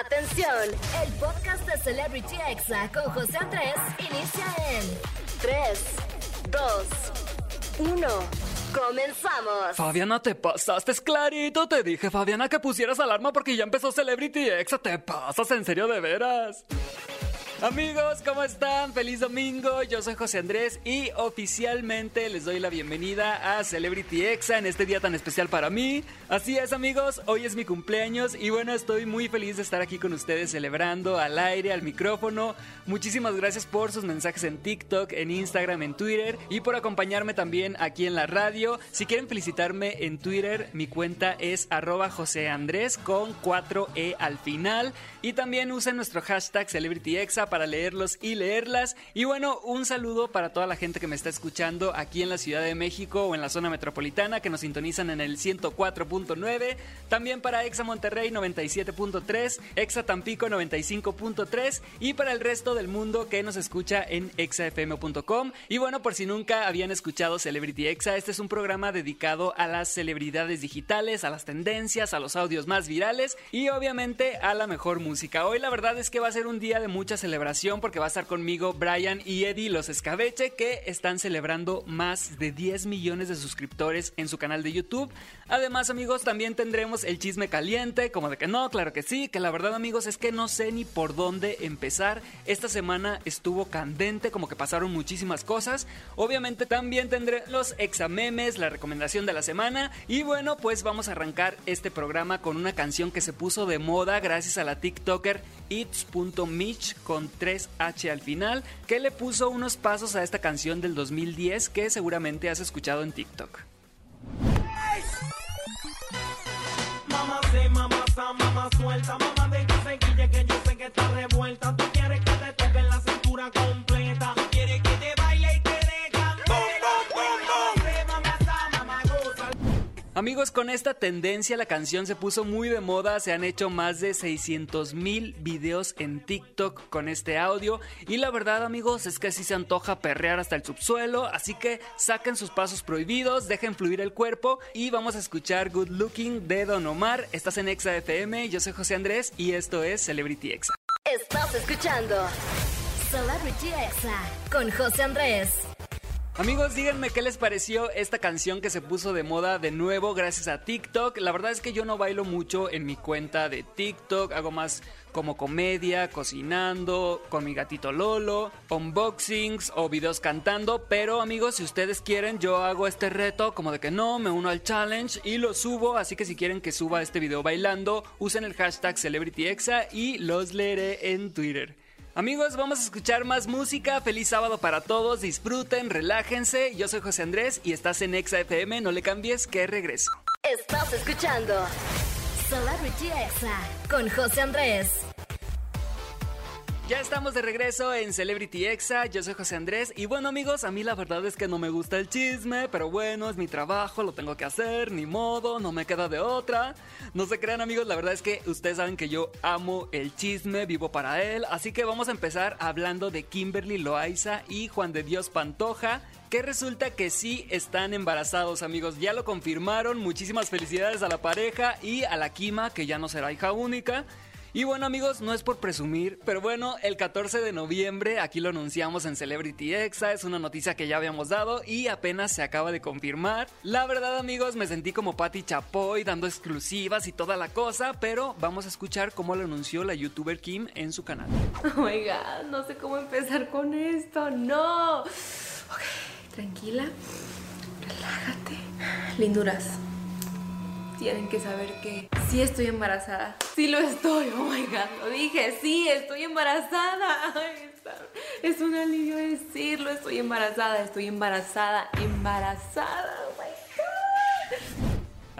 Atención, el podcast de Celebrity Exa con José Andrés inicia en 3, 2, 1. ¡Comenzamos! Fabiana, te pasaste, es clarito. Te dije, Fabiana, que pusieras alarma porque ya empezó Celebrity Exa. Te pasas, en serio, de veras. Amigos, ¿cómo están? Feliz domingo, yo soy José Andrés y oficialmente les doy la bienvenida a Celebrity Exa en este día tan especial para mí. Así es amigos, hoy es mi cumpleaños y bueno, estoy muy feliz de estar aquí con ustedes celebrando al aire, al micrófono. Muchísimas gracias por sus mensajes en TikTok, en Instagram, en Twitter y por acompañarme también aquí en la radio. Si quieren felicitarme en Twitter, mi cuenta es arroba José Andrés con 4E al final y también usen nuestro hashtag CelebrityExa para leerlos y leerlas. Y bueno, un saludo para toda la gente que me está escuchando aquí en la Ciudad de México o en la zona metropolitana que nos sintonizan en el 104.9. También para Exa Monterrey 97.3, Exa Tampico 95.3 y para el resto del mundo que nos escucha en exafm.com. Y bueno, por si nunca habían escuchado Celebrity Exa, este es un programa dedicado a las celebridades digitales, a las tendencias, a los audios más virales y obviamente a la mejor música. Hoy la verdad es que va a ser un día de mucha celebración porque va a estar conmigo Brian y Eddie los Escabeche que están celebrando más de 10 millones de suscriptores en su canal de YouTube. Además amigos también tendremos el chisme caliente, como de que no, claro que sí, que la verdad amigos es que no sé ni por dónde empezar. Esta semana estuvo candente, como que pasaron muchísimas cosas. Obviamente también tendré los examemes, la recomendación de la semana y bueno pues vamos a arrancar este programa con una canción que se puso de moda gracias a la TikToker It's.Mitch con 3H al final, que le puso unos pasos a esta canción del 2010 que seguramente has escuchado en TikTok. Amigos, con esta tendencia la canción se puso muy de moda, se han hecho más de 600 mil videos en TikTok con este audio y la verdad amigos es que sí se antoja perrear hasta el subsuelo, así que saquen sus pasos prohibidos, dejen fluir el cuerpo y vamos a escuchar Good Looking de Don Omar, estás en Exa FM, yo soy José Andrés y esto es Celebrity Exa. Estás escuchando Celebrity Exa con José Andrés. Amigos, díganme qué les pareció esta canción que se puso de moda de nuevo gracias a TikTok. La verdad es que yo no bailo mucho en mi cuenta de TikTok, hago más como comedia, cocinando, con mi gatito Lolo, unboxings o videos cantando, pero amigos, si ustedes quieren, yo hago este reto como de que no, me uno al challenge y lo subo, así que si quieren que suba este video bailando, usen el hashtag CelebrityExa y los leeré en Twitter. Amigos, vamos a escuchar más música. Feliz sábado para todos. Disfruten, relájense. Yo soy José Andrés y estás en Exa FM. No le cambies, que regreso. Estás escuchando Celebrity Exa con José Andrés. Ya estamos de regreso en Celebrity Exa, yo soy José Andrés y bueno amigos, a mí la verdad es que no me gusta el chisme, pero bueno, es mi trabajo, lo tengo que hacer, ni modo, no me queda de otra. No se crean amigos, la verdad es que ustedes saben que yo amo el chisme, vivo para él, así que vamos a empezar hablando de Kimberly Loaiza y Juan de Dios Pantoja, que resulta que sí están embarazados, amigos. Ya lo confirmaron. Muchísimas felicidades a la pareja y a la Kima, que ya no será hija única. Y bueno amigos, no es por presumir, pero bueno, el 14 de noviembre aquí lo anunciamos en Celebrity Exa, es una noticia que ya habíamos dado y apenas se acaba de confirmar. La verdad amigos, me sentí como Patty Chapoy dando exclusivas y toda la cosa, pero vamos a escuchar cómo lo anunció la youtuber Kim en su canal. Oh my god, no sé cómo empezar con esto, no. Ok, tranquila, relájate. Linduras tienen que saber que sí estoy embarazada. Sí lo estoy, oh my god, lo dije, sí, estoy embarazada. es un alivio decirlo, estoy embarazada, estoy embarazada, embarazada, oh my god.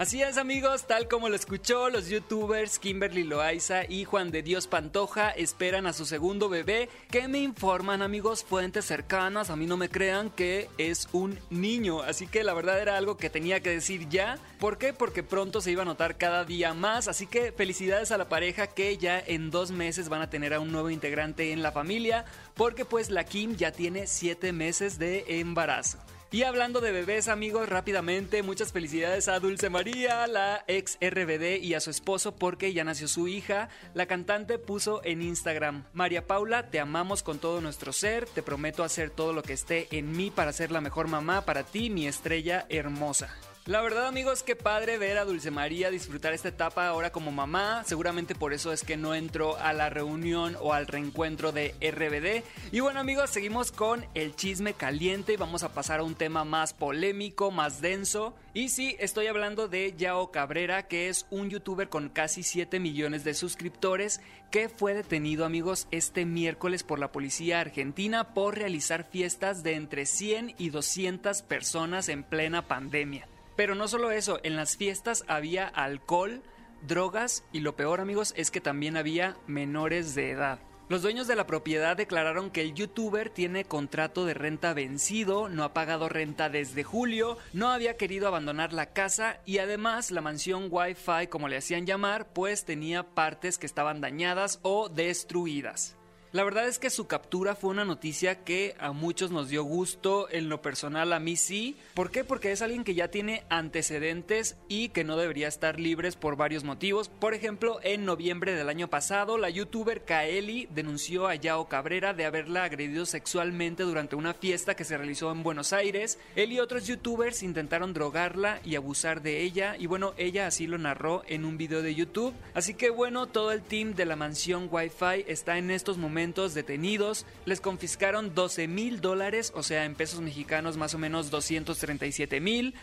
Así es amigos, tal como lo escuchó, los youtubers Kimberly Loaiza y Juan de Dios Pantoja esperan a su segundo bebé que me informan amigos fuentes cercanas, a mí no me crean que es un niño, así que la verdad era algo que tenía que decir ya. ¿Por qué? Porque pronto se iba a notar cada día más, así que felicidades a la pareja que ya en dos meses van a tener a un nuevo integrante en la familia, porque pues la Kim ya tiene siete meses de embarazo. Y hablando de bebés, amigos, rápidamente, muchas felicidades a Dulce María, la ex RBD, y a su esposo porque ya nació su hija. La cantante puso en Instagram, María Paula, te amamos con todo nuestro ser, te prometo hacer todo lo que esté en mí para ser la mejor mamá para ti, mi estrella hermosa. La verdad amigos, qué padre ver a Dulce María disfrutar esta etapa ahora como mamá. Seguramente por eso es que no entró a la reunión o al reencuentro de RBD. Y bueno amigos, seguimos con el chisme caliente y vamos a pasar a un tema más polémico, más denso. Y sí, estoy hablando de Yao Cabrera, que es un youtuber con casi 7 millones de suscriptores, que fue detenido amigos este miércoles por la policía argentina por realizar fiestas de entre 100 y 200 personas en plena pandemia. Pero no solo eso, en las fiestas había alcohol, drogas y lo peor amigos es que también había menores de edad. Los dueños de la propiedad declararon que el youtuber tiene contrato de renta vencido, no ha pagado renta desde julio, no había querido abandonar la casa y además la mansión Wi-Fi, como le hacían llamar, pues tenía partes que estaban dañadas o destruidas. La verdad es que su captura fue una noticia que a muchos nos dio gusto, en lo personal a mí sí. ¿Por qué? Porque es alguien que ya tiene antecedentes y que no debería estar libres por varios motivos. Por ejemplo, en noviembre del año pasado, la youtuber Kaeli denunció a Yao Cabrera de haberla agredido sexualmente durante una fiesta que se realizó en Buenos Aires. Él y otros youtubers intentaron drogarla y abusar de ella y bueno, ella así lo narró en un video de YouTube. Así que bueno, todo el team de la mansión Wi-Fi está en estos momentos detenidos, les confiscaron 12 mil dólares, o sea, en pesos mexicanos más o menos 237 mil,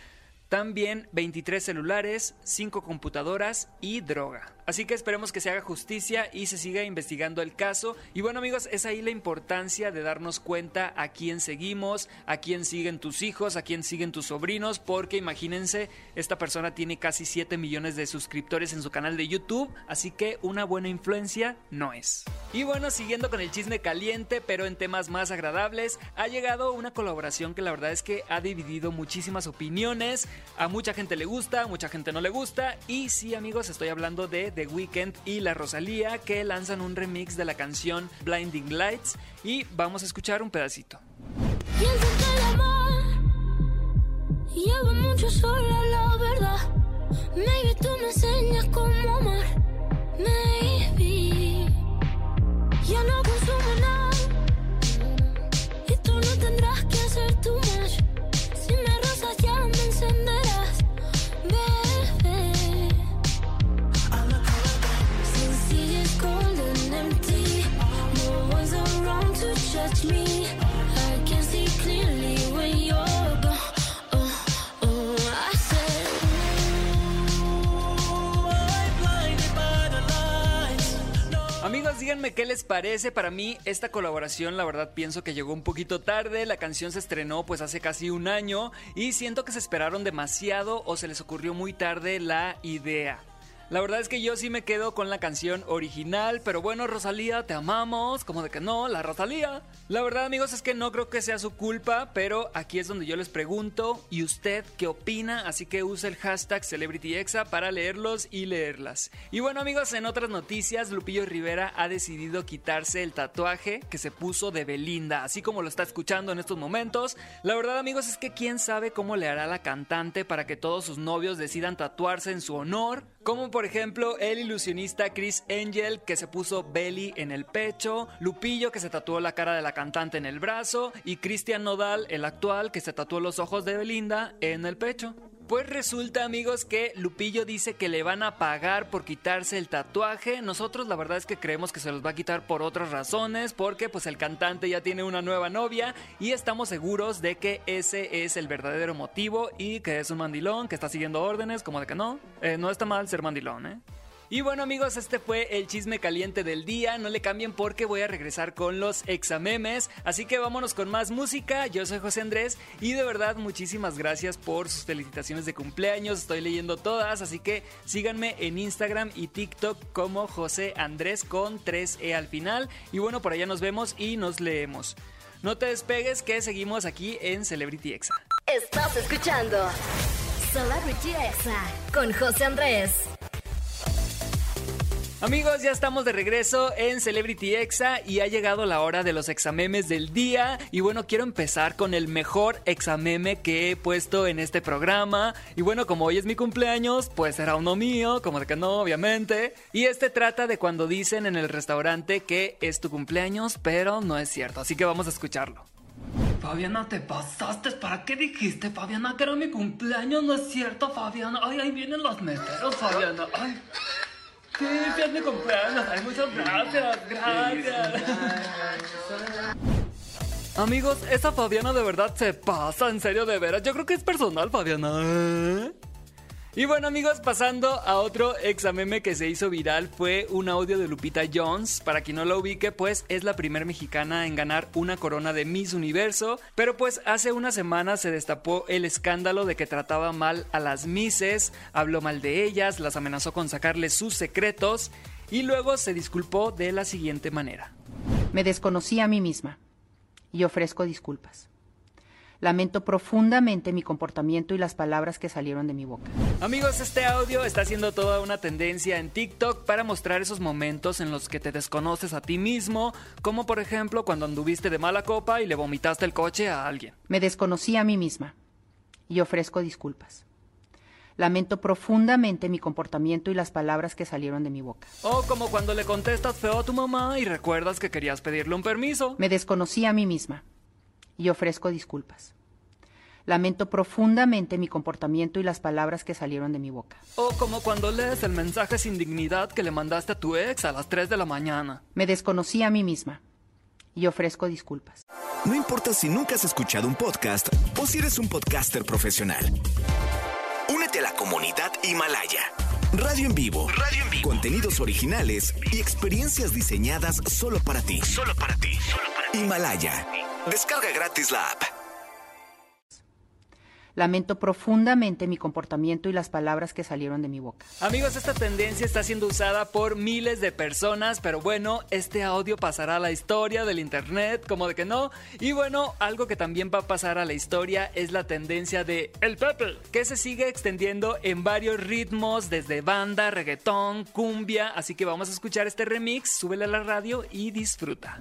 también 23 celulares, 5 computadoras y droga. Así que esperemos que se haga justicia y se siga investigando el caso. Y bueno amigos, es ahí la importancia de darnos cuenta a quién seguimos, a quién siguen tus hijos, a quién siguen tus sobrinos, porque imagínense, esta persona tiene casi 7 millones de suscriptores en su canal de YouTube, así que una buena influencia no es. Y bueno, siguiendo con el chisme caliente, pero en temas más agradables, ha llegado una colaboración que la verdad es que ha dividido muchísimas opiniones, a mucha gente le gusta, a mucha gente no le gusta, y sí amigos, estoy hablando de The Weeknd y la Rosalía que lanzan un remix de la canción Blinding Lights. Y vamos a escuchar un pedacito. Díganme qué les parece. Para mí, esta colaboración, la verdad, pienso que llegó un poquito tarde. La canción se estrenó pues hace casi un año y siento que se esperaron demasiado o se les ocurrió muy tarde la idea. La verdad es que yo sí me quedo con la canción original, pero bueno, Rosalía, te amamos, como de que no, la Rosalía. La verdad, amigos, es que no creo que sea su culpa, pero aquí es donde yo les pregunto, ¿y usted qué opina? Así que usa el hashtag CelebrityExa para leerlos y leerlas. Y bueno, amigos, en otras noticias, Lupillo Rivera ha decidido quitarse el tatuaje que se puso de Belinda, así como lo está escuchando en estos momentos. La verdad, amigos, es que quién sabe cómo le hará la cantante para que todos sus novios decidan tatuarse en su honor. Como por ejemplo el ilusionista Chris Angel que se puso Belly en el pecho, Lupillo que se tatuó la cara de la cantante en el brazo y Cristian Nodal, el actual, que se tatuó los ojos de Belinda en el pecho. Pues resulta amigos que Lupillo dice que le van a pagar por quitarse el tatuaje. Nosotros la verdad es que creemos que se los va a quitar por otras razones, porque pues el cantante ya tiene una nueva novia y estamos seguros de que ese es el verdadero motivo y que es un mandilón que está siguiendo órdenes, como de que no, eh, no está mal ser mandilón, ¿eh? Y bueno amigos, este fue el chisme caliente del día. No le cambien porque voy a regresar con los examemes. Así que vámonos con más música. Yo soy José Andrés y de verdad muchísimas gracias por sus felicitaciones de cumpleaños. Estoy leyendo todas, así que síganme en Instagram y TikTok como José Andrés con 3E al final. Y bueno, por allá nos vemos y nos leemos. No te despegues que seguimos aquí en Celebrity Exa. Estás escuchando Celebrity Exa con José Andrés. Amigos, ya estamos de regreso en Celebrity Exa y ha llegado la hora de los examemes del día. Y bueno, quiero empezar con el mejor exameme que he puesto en este programa. Y bueno, como hoy es mi cumpleaños, pues será uno mío, como de que no, obviamente. Y este trata de cuando dicen en el restaurante que es tu cumpleaños, pero no es cierto. Así que vamos a escucharlo. Fabiana, te pasaste. ¿Para qué dijiste, Fabiana, que era mi cumpleaños? No es cierto, Fabiana. Ay, ahí vienen los meteros, Fabiana. Ay. Sí, es mi cumpleaños. Ay, muchas gracias. Gracias. Amigos, esa Fabiana de verdad se pasa, en serio, de veras. Yo creo que es personal, Fabiana. Y bueno amigos, pasando a otro exameme que se hizo viral fue un audio de Lupita Jones. Para quien no lo ubique, pues es la primera mexicana en ganar una corona de Miss Universo. Pero pues hace una semana se destapó el escándalo de que trataba mal a las Misses, habló mal de ellas, las amenazó con sacarles sus secretos y luego se disculpó de la siguiente manera. Me desconocí a mí misma y ofrezco disculpas. Lamento profundamente mi comportamiento y las palabras que salieron de mi boca. Amigos, este audio está siendo toda una tendencia en TikTok para mostrar esos momentos en los que te desconoces a ti mismo, como por ejemplo cuando anduviste de mala copa y le vomitaste el coche a alguien. Me desconocí a mí misma y ofrezco disculpas. Lamento profundamente mi comportamiento y las palabras que salieron de mi boca. O como cuando le contestas feo a tu mamá y recuerdas que querías pedirle un permiso. Me desconocí a mí misma y ofrezco disculpas. Lamento profundamente mi comportamiento y las palabras que salieron de mi boca. O como cuando lees el mensaje sin dignidad que le mandaste a tu ex a las 3 de la mañana. Me desconocí a mí misma y ofrezco disculpas. No importa si nunca has escuchado un podcast o si eres un podcaster profesional. Únete a la comunidad Himalaya. Radio en vivo. Radio en vivo. Contenidos originales y experiencias diseñadas solo para ti. Solo para ti. Solo para ti. Himalaya. Descarga gratis la app. Lamento profundamente mi comportamiento y las palabras que salieron de mi boca. Amigos, esta tendencia está siendo usada por miles de personas, pero bueno, este audio pasará a la historia del internet, como de que no. Y bueno, algo que también va a pasar a la historia es la tendencia de El Pepe, que se sigue extendiendo en varios ritmos, desde banda, reggaetón, cumbia. Así que vamos a escuchar este remix, súbele a la radio y disfruta.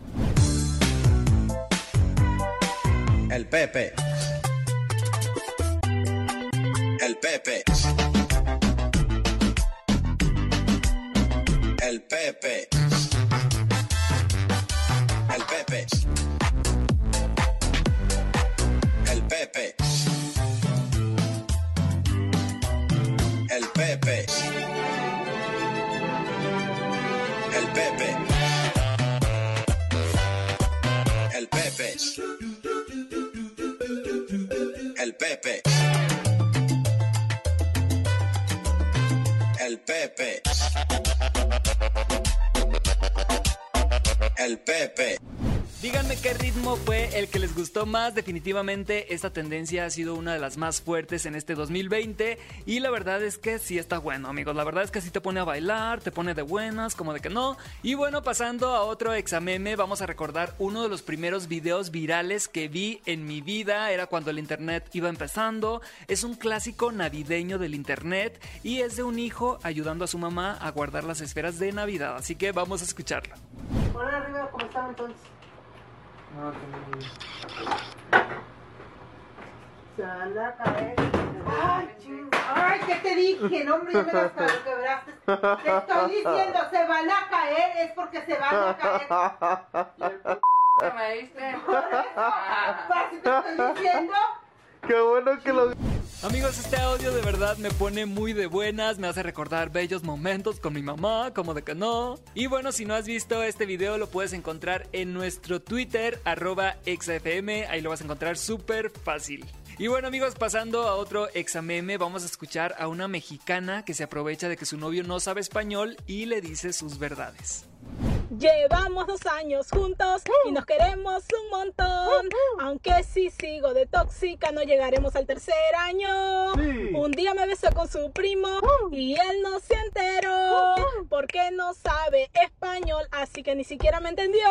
El Pepe. El Pepe. El Pepe. Qué ritmo fue el que les gustó más. Definitivamente esta tendencia ha sido una de las más fuertes en este 2020 y la verdad es que sí está bueno, amigos. La verdad es que sí te pone a bailar, te pone de buenas, como de que no. Y bueno, pasando a otro exameme, vamos a recordar uno de los primeros videos virales que vi en mi vida. Era cuando el internet iba empezando. Es un clásico navideño del internet y es de un hijo ayudando a su mamá a guardar las esferas de Navidad. Así que vamos a escucharlo. Hola arriba, ¿cómo están entonces? Se van a caer. Ay, ching- Ay, ¿qué te dije? No, hombre, ya me las quebraste. Te estoy diciendo, se van a caer, es porque se van a caer. ¿Me diste? Por eso, así te estoy diciendo. Qué bueno que lo... Amigos, este audio de verdad me pone muy de buenas, me hace recordar bellos momentos con mi mamá, como de que no. Y bueno, si no has visto este video, lo puedes encontrar en nuestro Twitter, arroba XFM, ahí lo vas a encontrar súper fácil. Y bueno amigos, pasando a otro exameme, vamos a escuchar a una mexicana que se aprovecha de que su novio no sabe español y le dice sus verdades. Llevamos dos años juntos y nos queremos un montón. Aunque si sigo de tóxica, no llegaremos al tercer año. Un día me besó con su primo y él no se enteró. Porque no sabe español, así que ni siquiera me entendió.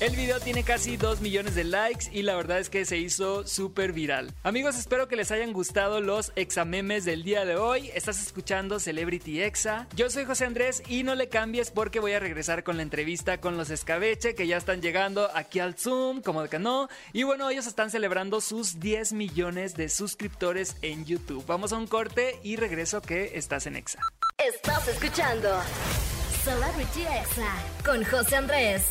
El video tiene casi 2 millones de likes y la verdad es que se hizo súper viral. Amigos, espero que les hayan gustado los examemes del día de hoy. Estás escuchando Celebrity Exa. Yo soy José Andrés y no le cambies porque voy a regresar con la entrevista con los escabeche que ya están llegando aquí al Zoom, como de que no. Y bueno, ellos están celebrando sus 10 millones de suscriptores en YouTube. Vamos a un corte y regreso que estás en Exa. Estás escuchando Celebrity Exa con José Andrés.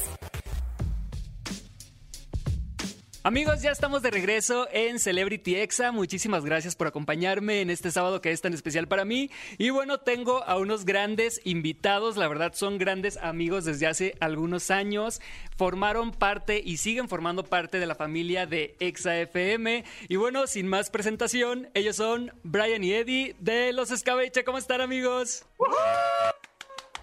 Amigos, ya estamos de regreso en Celebrity Exa. Muchísimas gracias por acompañarme en este sábado que es tan especial para mí. Y bueno, tengo a unos grandes invitados. La verdad, son grandes amigos desde hace algunos años. Formaron parte y siguen formando parte de la familia de Exa FM. Y bueno, sin más presentación, ellos son Brian y Eddie de Los Escabeche. ¿Cómo están, amigos?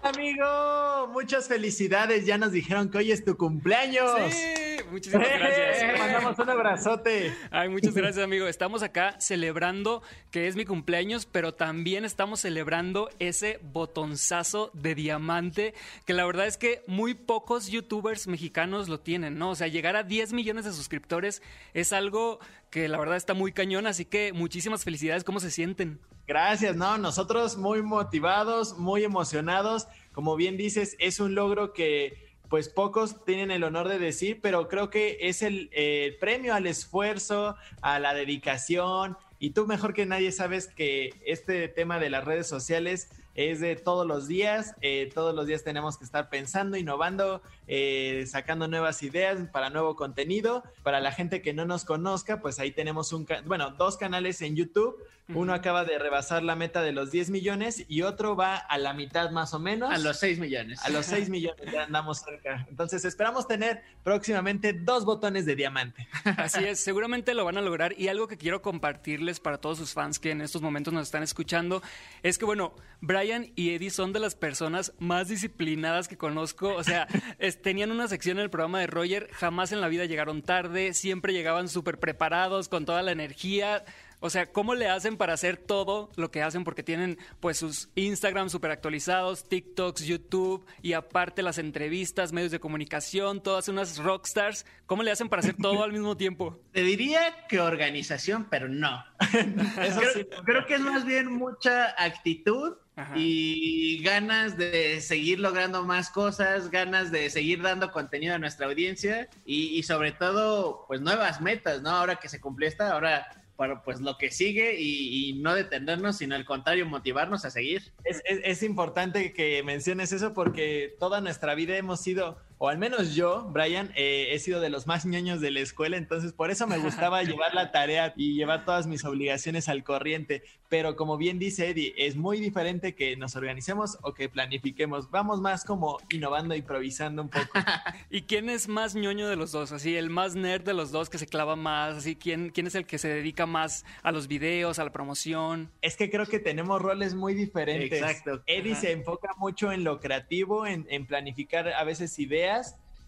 Amigo, muchas felicidades. Ya nos dijeron que hoy es tu cumpleaños. Sí, muchísimas gracias. Eh, mandamos un abrazote. Ay, muchas gracias, amigo. Estamos acá celebrando que es mi cumpleaños, pero también estamos celebrando ese botonzazo de diamante, que la verdad es que muy pocos youtubers mexicanos lo tienen, ¿no? O sea, llegar a 10 millones de suscriptores es algo que la verdad está muy cañón, así que muchísimas felicidades. ¿Cómo se sienten? Gracias, no, nosotros muy motivados, muy emocionados. Como bien dices, es un logro que pues pocos tienen el honor de decir, pero creo que es el, eh, premio al esfuerzo, a la dedicación. Y tú mejor que nadie sabes que este tema de las redes sociales es de todos los días, eh, todos los días tenemos que estar pensando, innovando, eh, sacando nuevas ideas para nuevo contenido. Para la gente que no nos conozca, pues ahí tenemos un, bueno, dos canales en YouTube. Uno acaba de rebasar la meta de los 10 millones y otro va a la mitad más o menos. A los 6 millones. A los 6 millones ya andamos cerca. Entonces esperamos tener próximamente dos botones de diamante. Así es, seguramente lo van a lograr y algo que quiero compartirles para todos sus fans que en estos momentos nos están escuchando es que bueno, Brian y Eddie son de las personas más disciplinadas que conozco, o sea, es, tenían una sección en el programa de Roger, jamás en la vida llegaron tarde, siempre llegaban súper preparados con toda la energía. O sea, ¿cómo le hacen para hacer todo lo que hacen? Porque tienen pues sus Instagram súper actualizados, TikToks, YouTube y aparte las entrevistas, medios de comunicación, todas unas rockstars. ¿Cómo le hacen para hacer todo al mismo tiempo? Te diría que organización, pero no. Eso creo, sí. creo que es más bien mucha actitud Ajá. y ganas de seguir logrando más cosas, ganas de seguir dando contenido a nuestra audiencia y, y sobre todo, pues nuevas metas, ¿no? Ahora que se cumplió esta, ahora para pues lo que sigue y, no detenernos, sino al contrario, motivarnos a seguir. Es- es importante que menciones eso porque toda nuestra vida hemos sido, o al menos yo, Brian, eh, he sido de los más ñoños de la escuela, entonces por eso me gustaba llevar la tarea y llevar todas mis obligaciones al corriente. Pero como bien dice Eddie, es muy diferente que nos organicemos o que planifiquemos. Vamos más como innovando, improvisando un poco. ¿Y quién es más ñoño de los dos? Así, el más nerd de los dos que se clava más, así, ¿quién, quién es el que se dedica más a los videos, a la promoción? Es que creo que tenemos roles muy diferentes. Exacto. Eddie Ajá. se enfoca mucho en lo creativo, en, en planificar a veces ideas,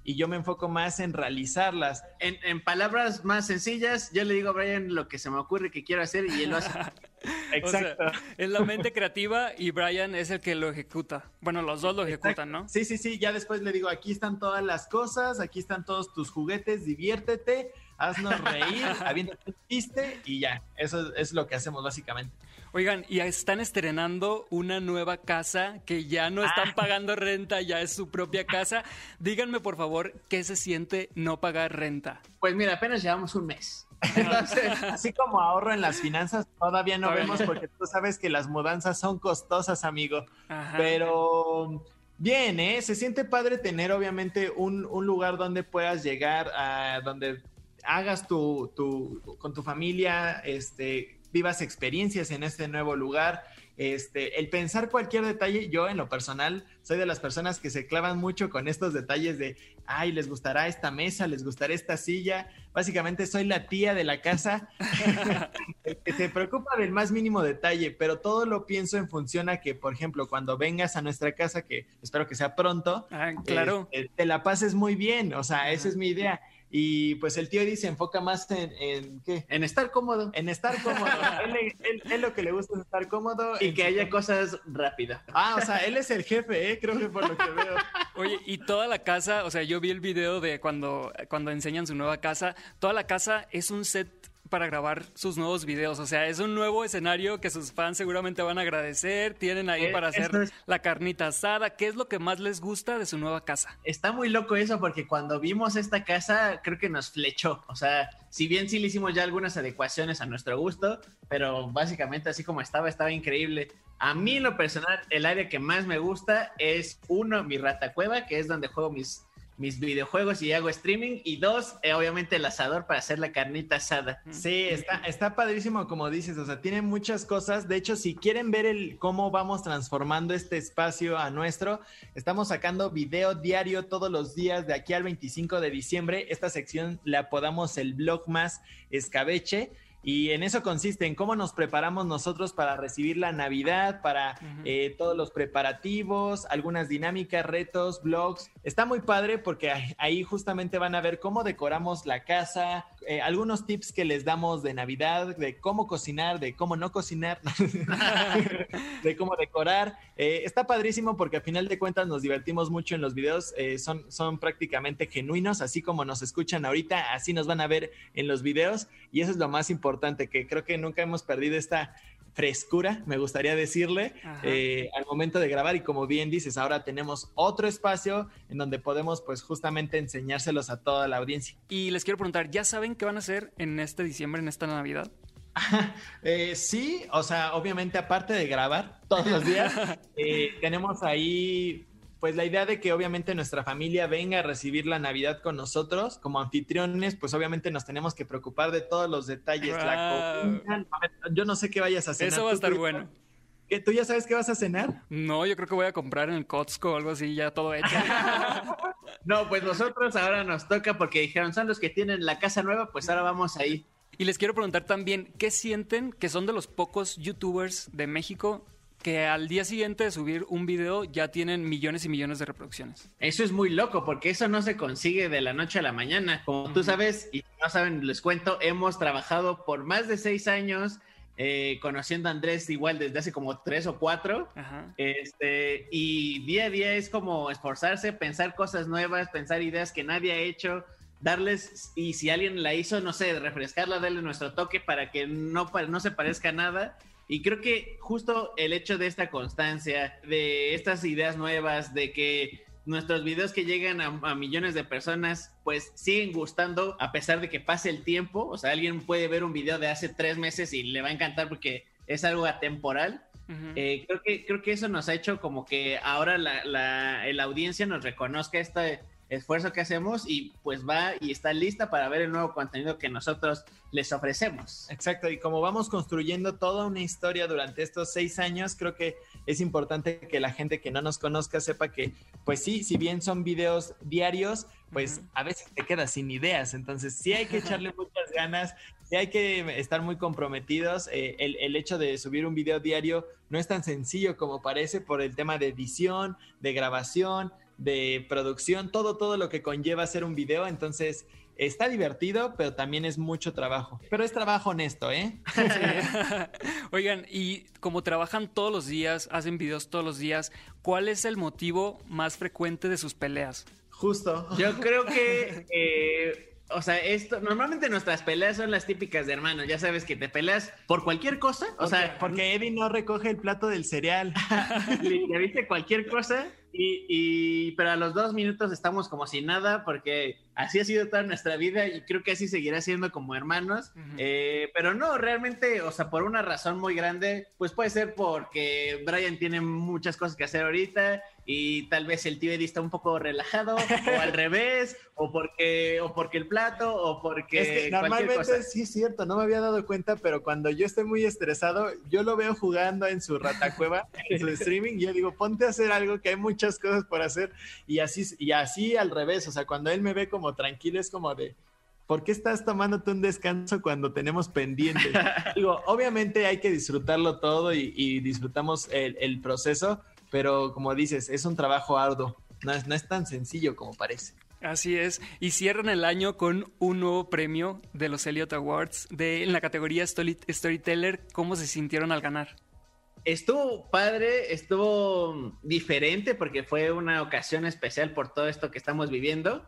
y yo me enfoco más en realizarlas. En, en palabras más sencillas, yo le digo a Brian lo que se me ocurre que quiero hacer y él lo hace. Exacto. O sea, es la mente creativa y Brian es el que lo ejecuta. Bueno, los dos lo ejecutan, ¿no? Sí, sí, sí, ya después le digo, aquí están todas las cosas, aquí están todos tus juguetes, diviértete, haznos reír, aviéntate un chiste y ya, eso es lo que hacemos básicamente. Oigan, y están estrenando una nueva casa que ya no están pagando renta, ya es su propia casa. Díganme, por favor, ¿qué se siente no pagar renta? Pues mira, apenas llevamos un mes. Entonces, Así como ahorro en las finanzas, todavía no vemos porque tú sabes que las mudanzas son costosas, amigo. Ajá. Pero bien, ¿eh? Se siente padre tener obviamente un, un lugar donde puedas llegar, a donde hagas tu, tu, con tu familia, este, vivas experiencias en este nuevo lugar este, el pensar cualquier detalle, yo en lo personal soy de las personas que se clavan mucho con estos detalles de, ay, les gustará esta mesa, les gustará esta silla. Básicamente soy la tía de la casa que se preocupa del más mínimo detalle, pero todo lo pienso en función a que, por ejemplo, cuando vengas a nuestra casa, que espero que sea pronto, Ah, claro. este, te la pases muy bien, o sea, esa es mi idea. Y pues el tío Eddie se enfoca más en, en ¿qué? En estar cómodo. En estar cómodo. él, él- él lo que le gusta es estar cómodo. Y que haya cosas rápidas. Ah, o sea, él es el jefe, ¿eh? Creo que por lo que veo. Oye, y toda la casa, o sea, yo vi el video de cuando, cuando enseñan su nueva casa, toda la casa es un set para grabar sus nuevos videos, o sea, es un nuevo escenario que sus fans seguramente van a agradecer, tienen ahí Eh, para hacer es- la carnita asada, ¿qué es lo que más les gusta de su nueva casa? Está muy loco eso porque cuando vimos esta casa creo que nos flechó. O sea, si bien sí le hicimos ya algunas adecuaciones a nuestro gusto, pero básicamente así como estaba, estaba increíble. A mí en lo personal, el área que más me gusta es uno, mi rata cueva, que es donde juego mis, mis videojuegos y hago streaming. Y dos, eh, obviamente el asador para hacer la carnita asada. Sí, está, está padrísimo como dices, o sea, tiene muchas cosas. De hecho, si quieren ver el cómo vamos transformando este espacio a nuestro, estamos sacando video diario todos los días de aquí al 25 de diciembre. Esta sección la apodamos el blog más escabeche. Y en eso consiste, en cómo nos preparamos nosotros para recibir la Navidad, para eh, todos los preparativos, algunas dinámicas, retos, blogs. Está muy padre porque ahí- justamente van a ver cómo decoramos la casa, eh, algunos tips que les damos de Navidad, de cómo cocinar, de cómo no cocinar, de cómo decorar. Eh, está padrísimo porque a final de cuentas nos divertimos mucho en los videos, eh, son, son prácticamente genuinos, así como nos escuchan ahorita, así nos van a ver en los videos y eso es lo más importante, que creo que nunca hemos perdido esta frescura, me gustaría decirle, eh, al momento de grabar y como bien dices, ahora tenemos otro espacio en donde podemos pues justamente enseñárselos a toda la audiencia. Y les quiero preguntar, ¿ya saben qué van a hacer en este diciembre, en esta Navidad? Eh, sí, o sea, obviamente aparte de grabar todos los días, eh, tenemos ahí pues la idea de que obviamente nuestra familia venga a recibir la Navidad con nosotros como anfitriones, pues obviamente nos tenemos que preocupar de todos los detalles. La Wow. comida, yo no sé qué vayas a cenar. Eso va a ¿Tú estar bueno. ¿Qué, ¿Tú ya sabes qué vas a cenar? No, yo creo que voy a comprar en el Costco o algo así, ya todo hecho. No, pues nosotros ahora nos toca porque dijeron, son los que tienen la casa nueva, pues ahora vamos ahí. Y les quiero preguntar también, ¿qué sienten que son de los pocos youtubers de México que al día siguiente de subir un video ya tienen millones y millones de reproducciones? Eso es muy loco porque eso no se consigue de la noche a la mañana. Como tú sabes, y no saben, les cuento, hemos trabajado por más de seis años eh, conociendo a Andrés igual desde hace como tres o cuatro. Ajá. Este, y día a día es como esforzarse, pensar cosas nuevas, pensar ideas que nadie ha hecho, darles, y si alguien la hizo, no sé, refrescarla, darle nuestro toque para que no, no se parezca a nada. Y creo que justo el hecho de esta constancia, de estas ideas nuevas, de que nuestros videos que llegan a, a millones de personas, pues siguen gustando a pesar de que pase el tiempo. O sea, alguien puede ver un video de hace tres meses y le va a encantar porque es algo atemporal. Eh, creo, que, creo que eso nos ha hecho como que ahora la, la, la audiencia nos reconozca este esfuerzo que hacemos y pues va y está lista para ver el nuevo contenido que nosotros les ofrecemos. Exacto, y como vamos construyendo toda una historia durante estos seis años, creo que es importante que la gente que no nos conozca sepa que, pues sí, si bien son videos diarios, pues a veces te quedas sin ideas, entonces sí hay que echarle muchas ganas, sí hay que estar muy comprometidos. eh, el, el hecho de subir un video diario no es tan sencillo como parece por el tema de edición, de grabación, de producción, todo, todo lo que conlleva hacer un video, entonces... Está divertido, pero también es mucho trabajo. Pero es trabajo honesto, ¿eh? Oigan, y como trabajan todos los días, hacen videos todos los días, ¿cuál es el motivo más frecuente de sus peleas? Justo. Yo creo que, eh, o sea, esto, normalmente nuestras peleas son las típicas de hermanos, ya sabes que te peleas por cualquier cosa, o sea, porque Eddie no recoge el plato del cereal. le, le viste cualquier cosa y, y- pero a los dos minutos estamos como sin nada porque así ha sido toda nuestra vida y creo que así seguirá siendo como hermanos Ujú. Eh, pero no realmente o sea por una razón muy grande pues puede ser porque Brian tiene muchas cosas que hacer ahorita y tal vez el tío Eddie está un poco relajado o al revés o porque o porque el plato o porque Es que cualquier cosa. normalmente sí es cierto, no me había dado cuenta, pero cuando yo estoy muy estresado, yo lo veo jugando en su ratacueva, en su streaming, y yo digo, ponte a hacer algo que hay muchas cosas por hacer, y así, y así al revés, o sea, cuando él me ve como tranquilo, es como de, ¿por qué estás tomándote un descanso cuando tenemos pendientes? digo, obviamente hay que disfrutarlo todo y, y disfrutamos el, el proceso, pero como dices, es un trabajo arduo, no es, no es tan sencillo como parece. Así es, y cierran el año con un nuevo premio de los Elliot Awards de, en la categoría Story- Storyteller. ¿Cómo se sintieron al ganar? Estuvo padre, estuvo diferente porque fue una ocasión especial por todo esto que estamos viviendo.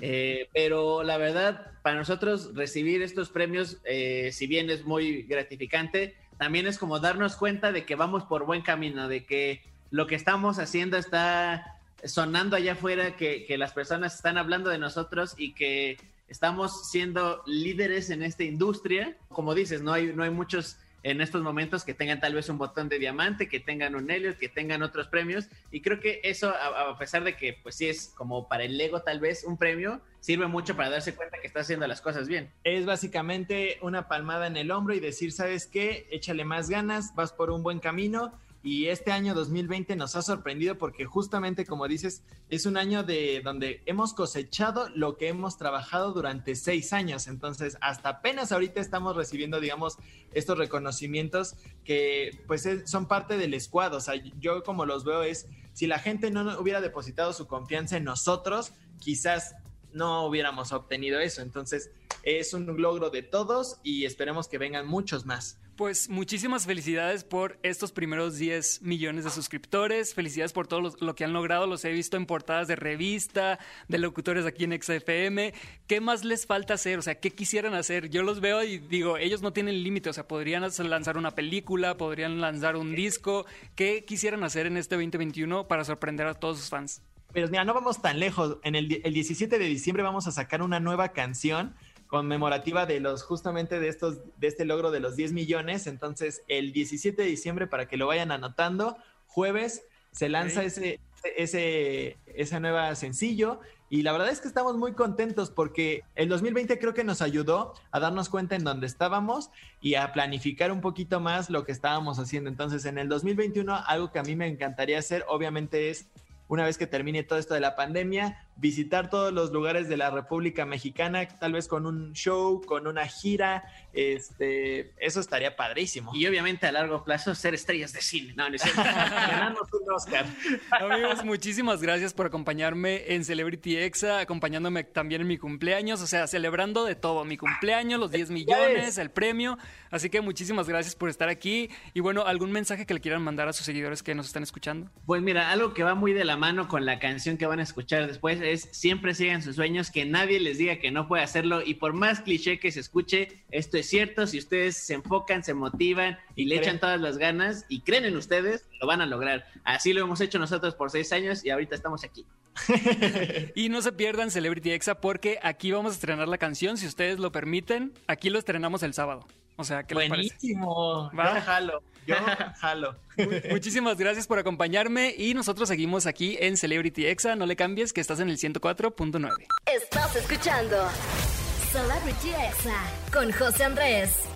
Eh, pero la verdad, para nosotros recibir estos premios, eh, si bien es muy gratificante, también es como darnos cuenta de que vamos por buen camino, de que lo que estamos haciendo está sonando allá afuera, que, que las personas están hablando de nosotros y que estamos siendo líderes en esta industria. Como dices, no hay, no hay muchos en estos momentos que tengan tal vez un botón de diamante, que tengan un Elliot, que tengan otros premios. Y creo que eso, a, a pesar de que pues sí es como para el ego tal vez un premio, sirve mucho para darse cuenta que está haciendo las cosas bien. Es básicamente una palmada en el hombro y decir, ¿sabes qué? Échale más ganas, vas por un buen camino. Y este año 2020 nos ha sorprendido porque justamente como dices, es un año de donde hemos cosechado lo que hemos trabajado durante seis años. Entonces, hasta apenas ahorita estamos recibiendo, digamos, estos reconocimientos que pues es- son parte del squad. O sea, yo como los veo es, si la gente no hubiera depositado su confianza en nosotros, quizás no hubiéramos obtenido eso. Entonces, es un logro de todos y esperemos que vengan muchos más. Pues muchísimas felicidades por estos primeros 10 millones de suscriptores. Felicidades por todo lo, que han logrado. Los he visto en portadas de revista, de locutores aquí en XFM. ¿Qué más les falta hacer? O sea, ¿qué quisieran hacer? Yo los veo y digo, ellos no tienen límite. O sea, podrían lanzar una película, podrían lanzar un disco. ¿Qué quisieran hacer en este 2021 para sorprender a todos sus fans? Pero mira, no vamos tan lejos. En el, el 17 de diciembre vamos a sacar una nueva canción conmemorativa de los justamente de estos de este logro de los 10 millones. Entonces, el 17 de diciembre para que lo vayan anotando, jueves se lanza Ok. ese ese esa nueva sencillo y la verdad es que estamos muy contentos porque el 2020 creo que nos ayudó a darnos cuenta en dónde estábamos y a planificar un poquito más lo que estábamos haciendo. Entonces, en el 2021 algo que a mí me encantaría hacer obviamente es una vez que termine todo esto de la pandemia, visitar todos los lugares de la República Mexicana, tal vez con un show, con una gira, este, eso estaría padrísimo. Y obviamente a largo plazo ser estrellas de cine. No, no es cierto. Ganarnos un Oscar. Amigos, muchísimas gracias por acompañarme en Celebrity Exa, acompañándome también en mi cumpleaños, o sea, celebrando de todo, mi cumpleaños, los 10 millones, el premio. Así que muchísimas gracias por estar aquí. Y bueno, ¿algún mensaje que le quieran mandar a sus seguidores que nos están escuchando? Pues mira, algo que va muy de la mano con la canción que van a escuchar después es siempre sigan sus sueños, que nadie les diga que no puede hacerlo y por más cliché que se escuche, esto es cierto, si ustedes se enfocan, se motivan y le Creen. echan todas las ganas y creen en ustedes, lo van a lograr. Así lo hemos hecho nosotros por seis años y ahorita estamos aquí. Y no se pierdan Celebrity Exa porque aquí vamos a estrenar la canción, si ustedes lo permiten. Aquí lo estrenamos el sábado. O sea, ¿qué les parece? Buenísimo. Va. Yo jalo, yo jalo. Muchísimas gracias por acompañarme y nosotros seguimos aquí en Celebrity Exa. No le cambies que estás en el 104.9. Estás escuchando Celebrity Exa con José Andrés.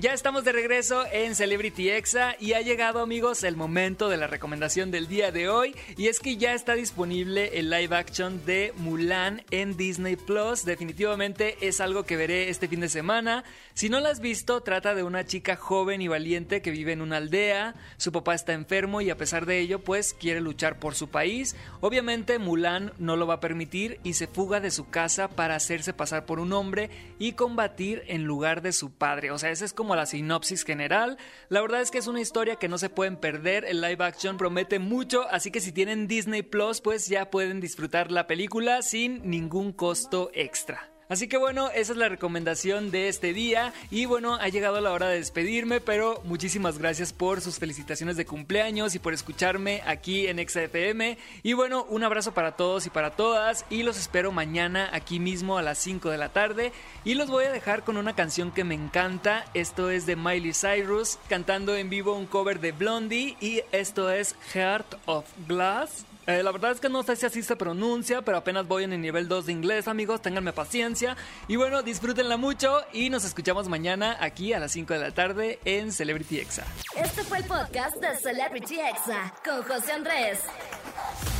Ya estamos de regreso en Celebrity Exa y ha llegado amigos el momento de la recomendación del día de hoy y es que ya está disponible el live action de Mulan en Disney Plus. Definitivamente es algo que veré este fin de semana. Si no la has visto, trata de una chica joven y valiente que vive en una aldea. Su papá está enfermo y a pesar de ello pues quiere luchar por su país. Obviamente Mulan no lo va a permitir y se fuga de su casa para hacerse pasar por un hombre y combatir en lugar de su padre. O sea, esa es como la sinopsis general. La verdad es que es una historia que no se pueden perder. El live action promete mucho, así que si tienen Disney Plus, pues ya pueden disfrutar la película sin ningún costo extra. Así que bueno, esa es la recomendación de este día. Y bueno, ha llegado la hora de despedirme, pero muchísimas gracias por sus felicitaciones de cumpleaños y por escucharme aquí en XFM. Y bueno, un abrazo para todos y para todas. Y los espero mañana aquí mismo a las 5 de la tarde. Y los voy a dejar con una canción que me encanta. Esto es de Miley Cyrus, cantando en vivo un cover de Blondie. Y esto es Heart of Glass. Eh, la verdad es que no sé si así se pronuncia, pero apenas voy en el nivel 2 de inglés, amigos. Ténganme paciencia. Y bueno, disfrútenla mucho y nos escuchamos mañana aquí a las 5 de la tarde en Celebrity Exa. Este fue el podcast de Celebrity Exa con José Andrés.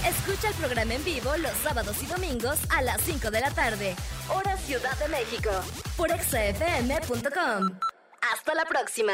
Escucha el programa en vivo los sábados y domingos a las 5 de la tarde, hora Ciudad de México, por exafm.com. Hasta la próxima.